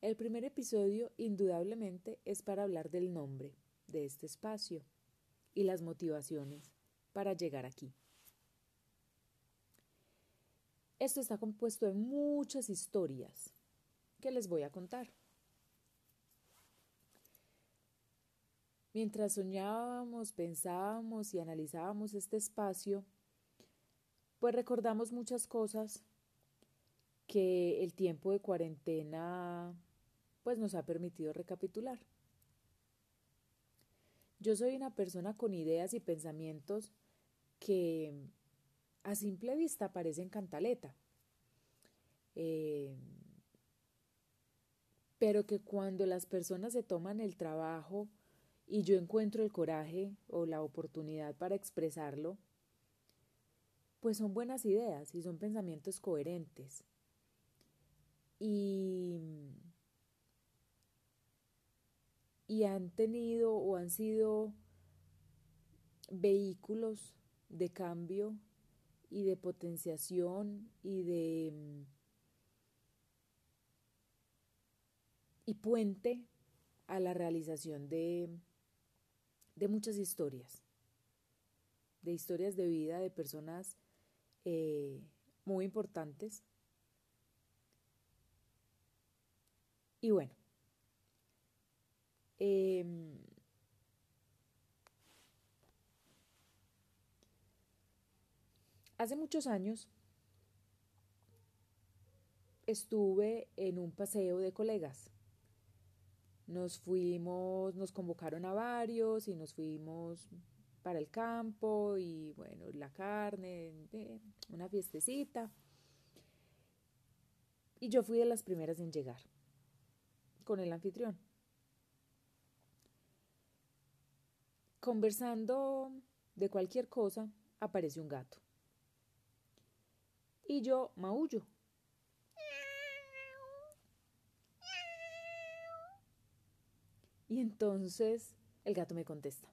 El primer episodio indudablemente es para hablar del nombre de este espacio y las motivaciones para llegar aquí. Esto está compuesto de muchas historias que les voy a contar. Mientras soñábamos, pensábamos y analizábamos este espacio, pues recordamos muchas cosas que el tiempo de cuarentena pues nos ha permitido recapitular. Yo soy una persona con ideas y pensamientos que a simple vista parecen cantaleta, eh, pero que cuando las personas se toman el trabajo y yo encuentro el coraje o la oportunidad para expresarlo, pues son buenas ideas y son pensamientos coherentes. Y, y han tenido o han sido vehículos de cambio y de potenciación y de y puente a la realización de de muchas historias, de historias de vida de personas eh, muy importantes. Y bueno, em, hace muchos años estuve en un paseo de colegas nos fuimos, nos convocaron a varios y nos fuimos para el campo y bueno, la carne, una fiestecita. Y yo fui de las primeras en llegar con el anfitrión. Conversando de cualquier cosa, aparece un gato. Y yo maullo Y entonces el gato me contesta.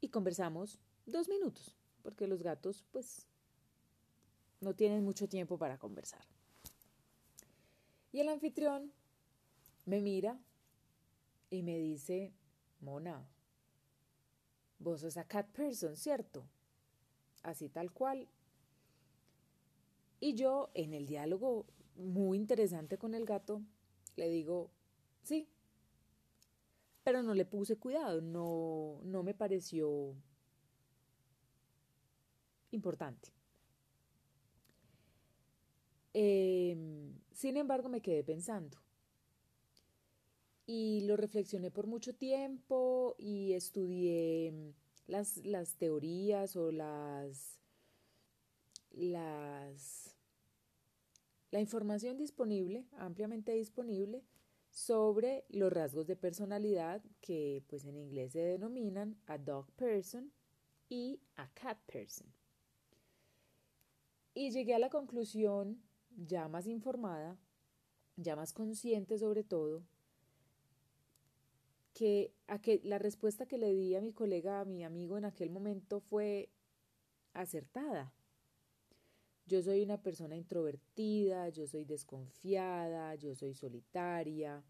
Y conversamos dos minutos, porque los gatos pues no tienen mucho tiempo para conversar. Y el anfitrión me mira y me dice, Mona, vos sos a cat person, ¿cierto? Así tal cual. Y yo, en el diálogo muy interesante con el gato, le digo, sí, pero no le puse cuidado, no, no me pareció importante. Em, sin embargo, me quedé pensando y lo reflexioné por mucho tiempo y estudié las, las teorías o las, las, la información disponible, ampliamente disponible, sobre los rasgos de personalidad que pues en inglés se denominan a dog person y a cat person. Y llegué a la conclusión, ya más informada, ya más consciente sobre todo, que, que la respuesta que le di a mi colega, a mi amigo en aquel momento fue acertada. Yo soy una persona introvertida, yo soy desconfiada, yo soy solitaria,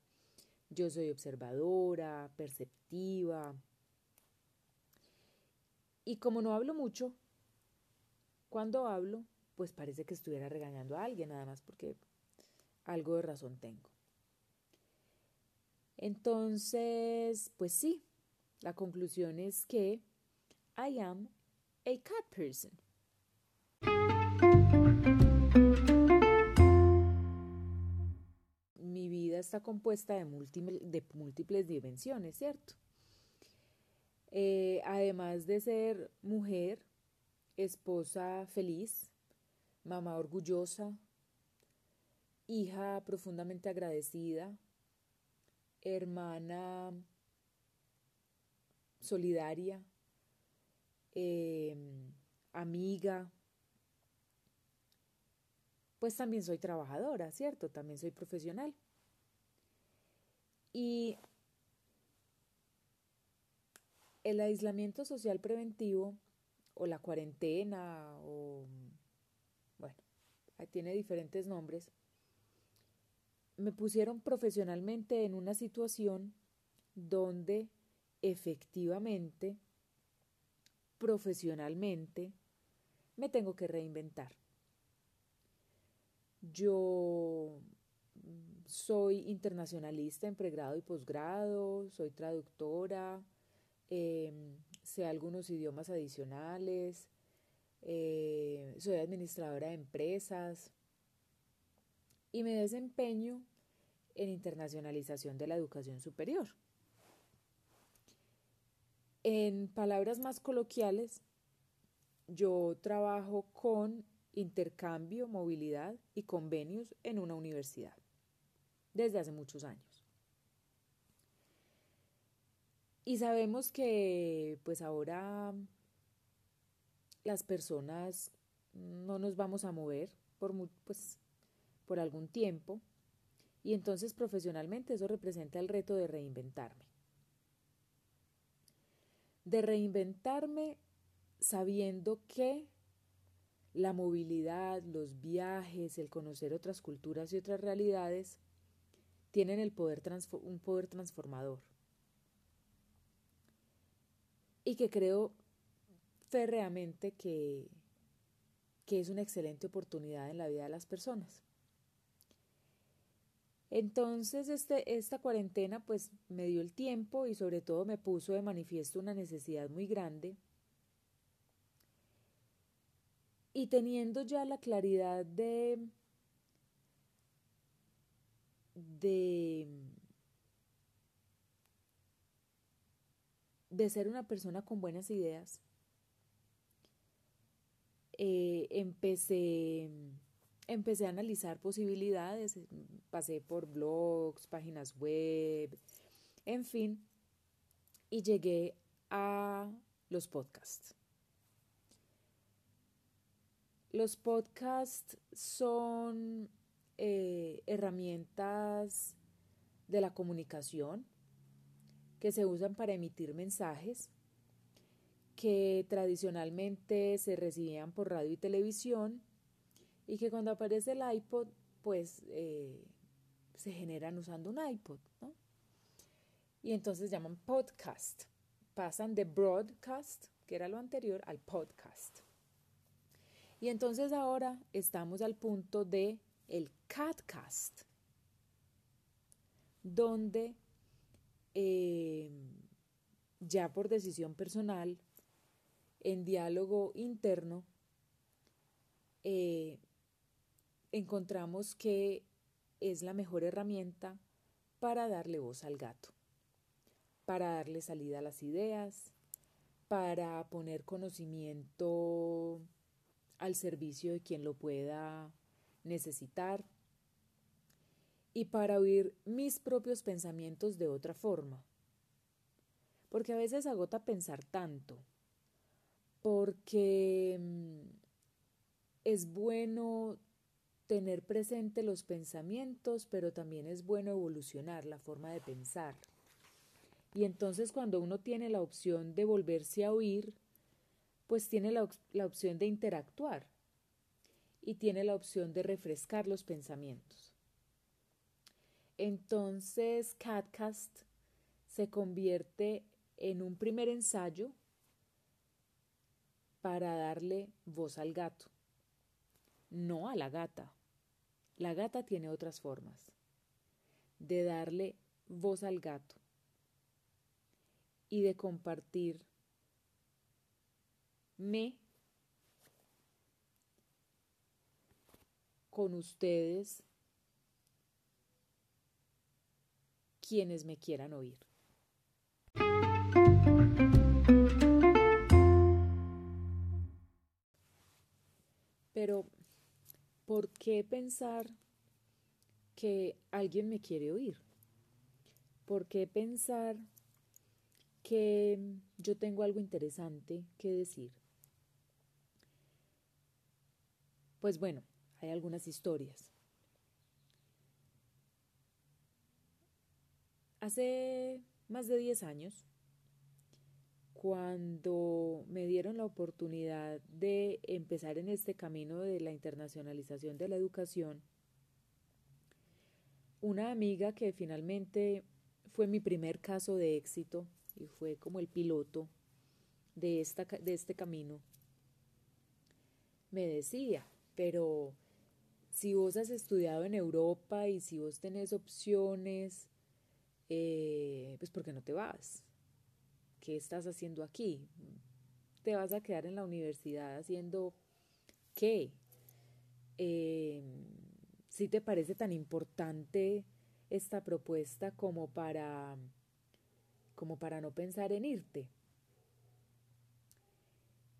yo soy observadora, perceptiva. Y como no hablo mucho, cuando hablo, pues parece que estuviera regañando a alguien, nada más porque algo de razón tengo. Entonces, pues sí, la conclusión es que I am a cat person. está compuesta de, múltiples, dimensiones, ¿cierto? Eh, además de ser mujer, esposa feliz, mamá orgullosa, hija profundamente agradecida, hermana solidaria, em, amiga, pues también soy trabajadora, ¿cierto? También soy profesional. Y el aislamiento social preventivo o la cuarentena o, bueno, tiene diferentes nombres, me pusieron profesionalmente en una situación donde efectivamente, profesionalmente, me tengo que reinventar. Yo soy internacionalista en pregrado y posgrado, soy traductora, em, sé algunos idiomas adicionales, eh, soy administradora de empresas y me desempeño en internacionalización de la educación superior. En palabras más coloquiales, yo trabajo con intercambio, movilidad y convenios en una universidad desde hace muchos años. Y sabemos que pues ahora las personas no nos vamos a mover por, pues, por algún tiempo y entonces profesionalmente eso representa el reto de reinventarme. De reinventarme sabiendo que la movilidad, los viajes, el conocer otras culturas y otras realidades tienen el poder un poder transformador. Y que creo férreamente que, que es una excelente oportunidad en la vida de las personas. Entonces, este, esta cuarentena pues me dio el tiempo y sobre todo me puso de manifiesto una necesidad muy grande. Y teniendo ya la claridad de de, de ser una persona con buenas ideas, eh, empecé, empecé a analizar posibilidades, pasé por blogs, páginas web, en fin, y llegué a los podcasts. Los podcasts son eh, herramientas de la comunicación que se usan para emitir mensajes que tradicionalmente se recibían por radio y televisión y que cuando aparece el iPod pues eh, se generan usando un iPod y entonces llaman podcast. Pasan de broadcast que era lo anterior al podcast. Y entonces ahora estamos al punto de el Catcast, donde eh, ya por decisión personal, en diálogo interno, eh, encontramos que es la mejor herramienta para darle voz al gato, para darle salida a las ideas, para poner conocimiento al servicio de quien lo pueda necesitar y para oír mis propios pensamientos de otra forma. Porque a veces agota pensar tanto, porque mm, es bueno tener presente los pensamientos, pero también es bueno evolucionar la forma de pensar. Y entonces cuando uno tiene la opción de volverse a oír, pues tiene la, la opción de interactuar y tiene la opción de refrescar los pensamientos. Entonces, Catcast se convierte en un primer ensayo para darle voz al gato, no a la gata. La gata tiene otras formas de darle voz al gato y de compartir me con ustedes quienes me quieran oír. Pero, ¿por qué pensar que alguien me quiere oír? ¿Por qué pensar que yo tengo algo interesante que decir? Pues bueno, hay algunas historias. Hace más de 10 años, cuando me dieron la oportunidad de empezar en este camino de la internacionalización de la educación, una amiga que finalmente fue mi primer caso de éxito y fue como el piloto de, esta, de este camino, me decía, pero si vos has estudiado en Europa y si vos tenés opciones, eh, pues ¿por qué no te vas? ¿Qué estás haciendo aquí? ¿Te vas a quedar en la universidad haciendo qué? Eh, si te parece tan importante esta propuesta como para como para no pensar en irte.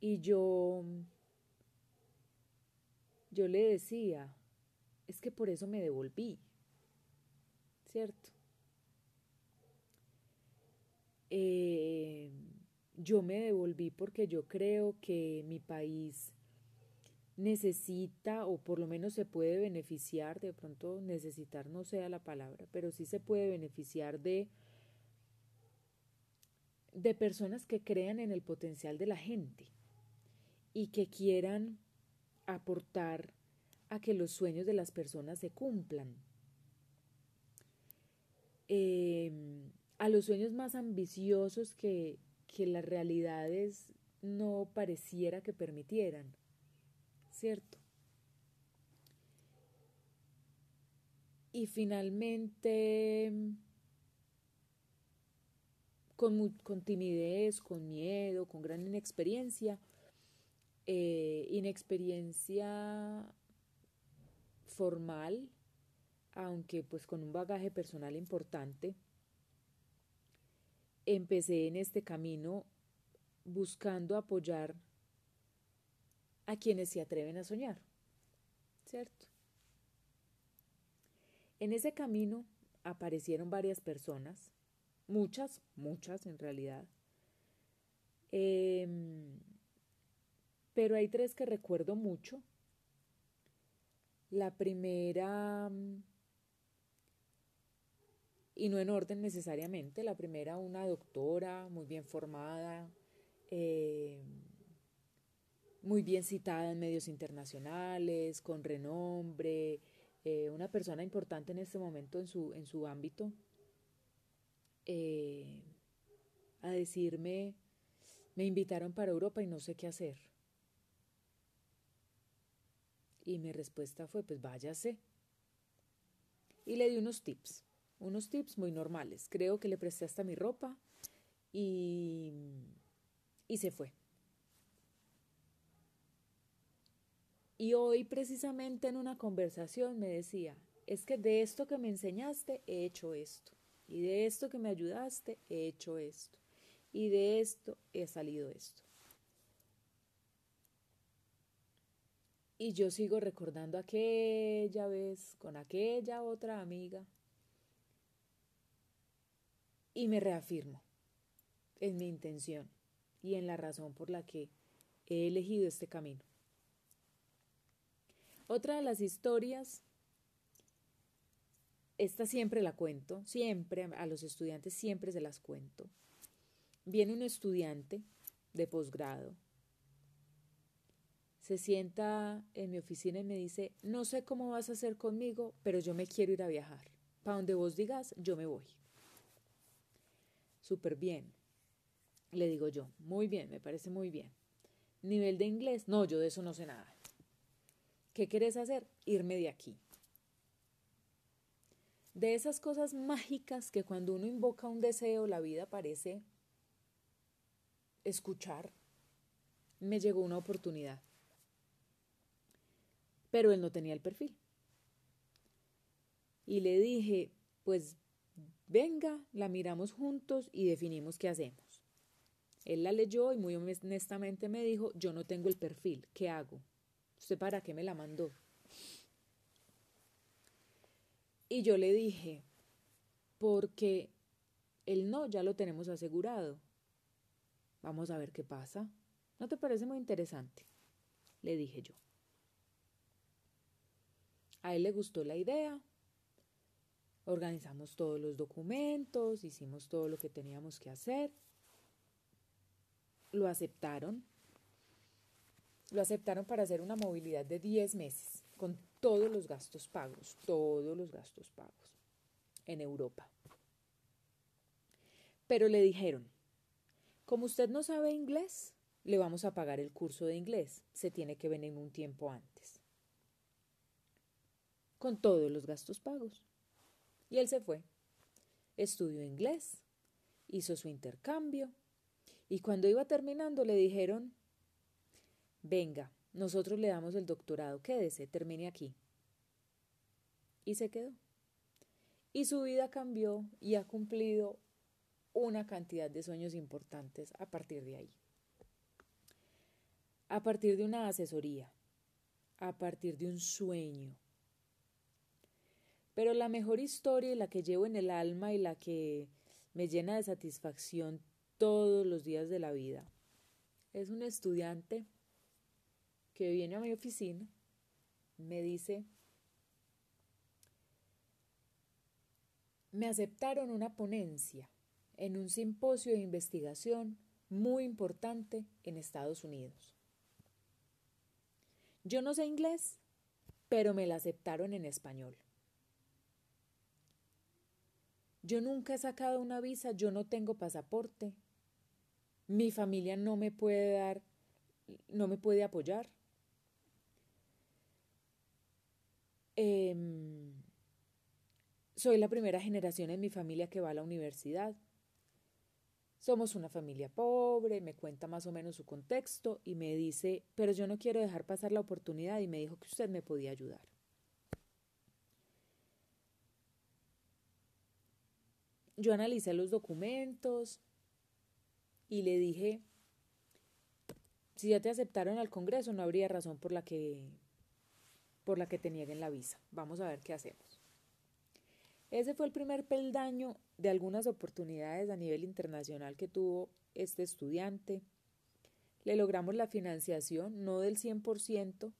Y yo yo le decía, es que por eso me devolví, ¿cierto? Eh, yo me devolví porque yo creo que mi país necesita o por lo menos se puede beneficiar, de pronto necesitar no sea la palabra, pero sí se puede beneficiar de de personas que crean en el potencial de la gente y que quieran aportar a que los sueños de las personas se cumplan. Em, a los sueños más ambiciosos que, que las realidades no pareciera que permitieran, ¿cierto? Y finalmente, con, con timidez, con miedo, con gran inexperiencia, eh, inexperiencia formal, aunque pues con un bagaje personal importante, empecé en este camino buscando apoyar a quienes se atreven a soñar, ¿cierto? En ese camino aparecieron varias personas, muchas, muchas en realidad, em, pero hay tres que recuerdo mucho la primera, y no en orden necesariamente, la primera una doctora muy bien formada, eh, muy bien citada en medios internacionales, con renombre, eh, una persona importante en este momento en su, en su ámbito, eh, a decirme, me invitaron para Europa y no sé qué hacer. Y mi respuesta fue, pues váyase. Y le di unos tips, unos tips muy normales. Creo que le presté hasta mi ropa y, y se fue. Y hoy precisamente en una conversación me decía, es que de esto que me enseñaste he hecho esto. Y de esto que me ayudaste he hecho esto. Y de esto he salido esto. Y yo sigo recordando aquella vez con aquella otra amiga y me reafirmo en mi intención y en la razón por la que he elegido este camino. Otra de las historias, esta siempre la cuento, siempre a los estudiantes siempre se las cuento. Viene un estudiante de posgrado se sienta en mi oficina y me dice, no sé cómo vas a hacer conmigo, pero yo me quiero ir a viajar. Para donde vos digas, yo me voy. Súper bien. Le digo yo, muy bien, me parece muy bien. Nivel de inglés, no, yo de eso no sé nada. ¿Qué quieres hacer? Irme de aquí. De esas cosas mágicas que cuando uno invoca un deseo, la vida parece escuchar, me llegó una oportunidad pero él no tenía el perfil. Y le dije, pues venga, la miramos juntos y definimos qué hacemos. Él la leyó y muy honestamente me dijo, yo no tengo el perfil, ¿qué hago? ¿Usted para qué me la mandó? Y yo le dije, porque el no ya lo tenemos asegurado. Vamos a ver qué pasa. ¿No te parece muy interesante? Le dije yo. A él le gustó la idea. Organizamos todos los documentos, hicimos todo lo que teníamos que hacer. Lo aceptaron. Lo aceptaron para hacer una movilidad de 10 meses, con todos los gastos pagos, todos los gastos pagos. en Europa. Pero le dijeron, como usted no sabe inglés, le vamos a pagar el curso de inglés. Se tiene que venir un tiempo antes. Con todos los gastos pagos. Y él se fue. Estudió inglés, hizo su intercambio y cuando iba terminando le dijeron, venga, nosotros le damos el doctorado, quédese, termine aquí. Y se quedó. Y su vida cambió y ha cumplido una cantidad de sueños importantes a partir de ahí. A partir de una asesoría, a partir de un sueño. Pero la mejor historia y la que llevo en el alma y la que me llena de satisfacción todos los días de la vida es un estudiante que viene a mi oficina, me dice, me aceptaron una ponencia en un simposio de investigación muy importante en Estados Unidos. Yo no sé inglés, pero me la aceptaron en español. Yo nunca he sacado una visa, yo no tengo pasaporte. Mi familia no me puede dar, no me puede apoyar. Em, soy la primera generación en mi familia que va a la universidad. Somos una familia pobre, me cuenta más o menos su contexto y me dice, pero yo no quiero dejar pasar la oportunidad y me dijo que usted me podía ayudar. Yo analicé los documentos y le dije, si ya te aceptaron al Congreso, no habría razón por la que por la que te nieguen la visa. Vamos a ver qué hacemos. Ese fue el primer peldaño de algunas oportunidades a nivel internacional que tuvo este estudiante. Le logramos la financiación, no del 100%,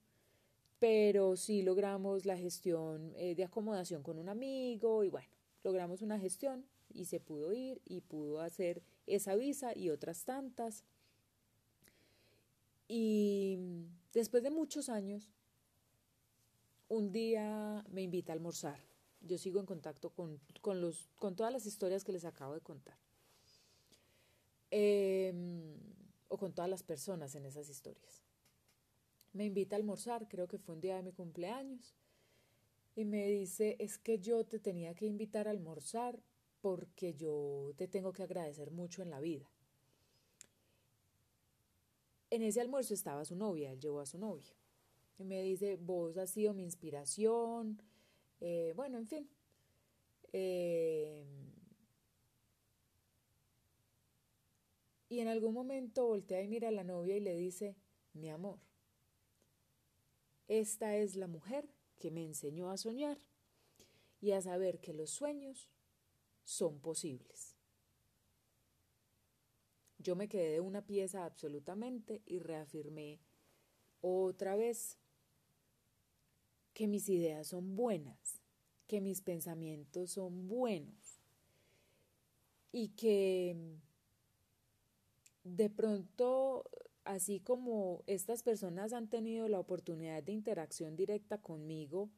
pero sí logramos la gestión eh, de acomodación con un amigo y bueno, logramos una gestión y se pudo ir y pudo hacer esa visa y otras tantas. Y después de muchos años, un día me invita a almorzar. Yo sigo en contacto con, los, con todas las historias que les acabo de contar. Em, o con todas las personas en esas historias. Me invita a almorzar, creo que fue un día de mi cumpleaños, y me dice, es que yo te tenía que invitar a almorzar porque yo te tengo que agradecer mucho en la vida. En ese almuerzo estaba su novia, él llevó a su novia. Y me dice, vos has sido mi inspiración. Eh, bueno, en fin. Eh, y en algún momento voltea y mira a la novia y le dice, mi amor, esta es la mujer que me enseñó a soñar y a saber que los sueños son posibles. Yo me quedé de una pieza absolutamente y reafirmé otra vez que mis ideas son buenas, que mis pensamientos son buenos y que de pronto, así como estas personas han tenido la oportunidad de interacción directa conmigo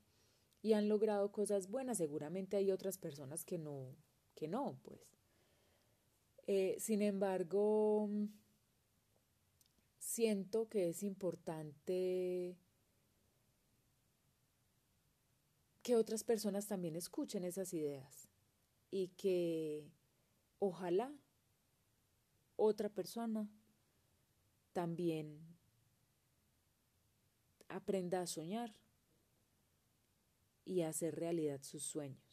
y han logrado cosas buenas, seguramente hay otras personas que no, que no, pues. Eh, sin embargo, siento que es importante que otras personas también escuchen esas ideas y que ojalá otra persona también aprenda a soñar y a hacer realidad sus sueños.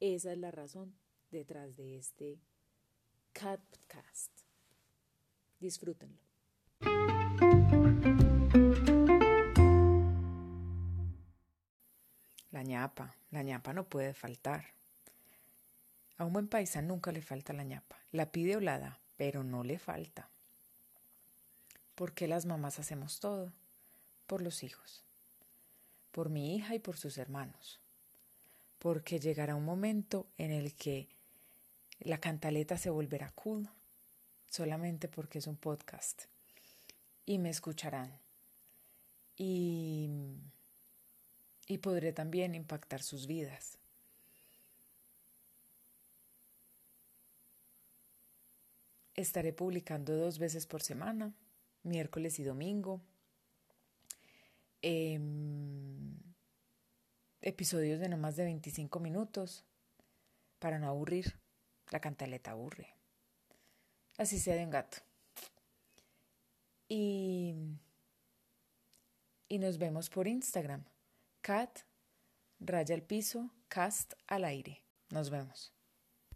Esa es la razón detrás de este podcast. Disfrútenlo. La ñapa, la ñapa no puede faltar. A un buen paisa nunca le falta la ñapa. La pide o la da, pero no le falta. ¿Por qué las mamás hacemos todo? Por los hijos. Por mi hija y por sus hermanos porque llegará un momento en el que la cantaleta se volverá cool solamente porque es un podcast y me escucharán y, y podré también impactar sus vidas. Estaré publicando dos veces por semana, miércoles y domingo. Eh, episodios de no más de 25 minutos para no aburrir. La cantaleta aburre. Así sea de un gato. Y, y nos vemos por Instagram. Cat, raya al piso, cast al aire. Nos vemos.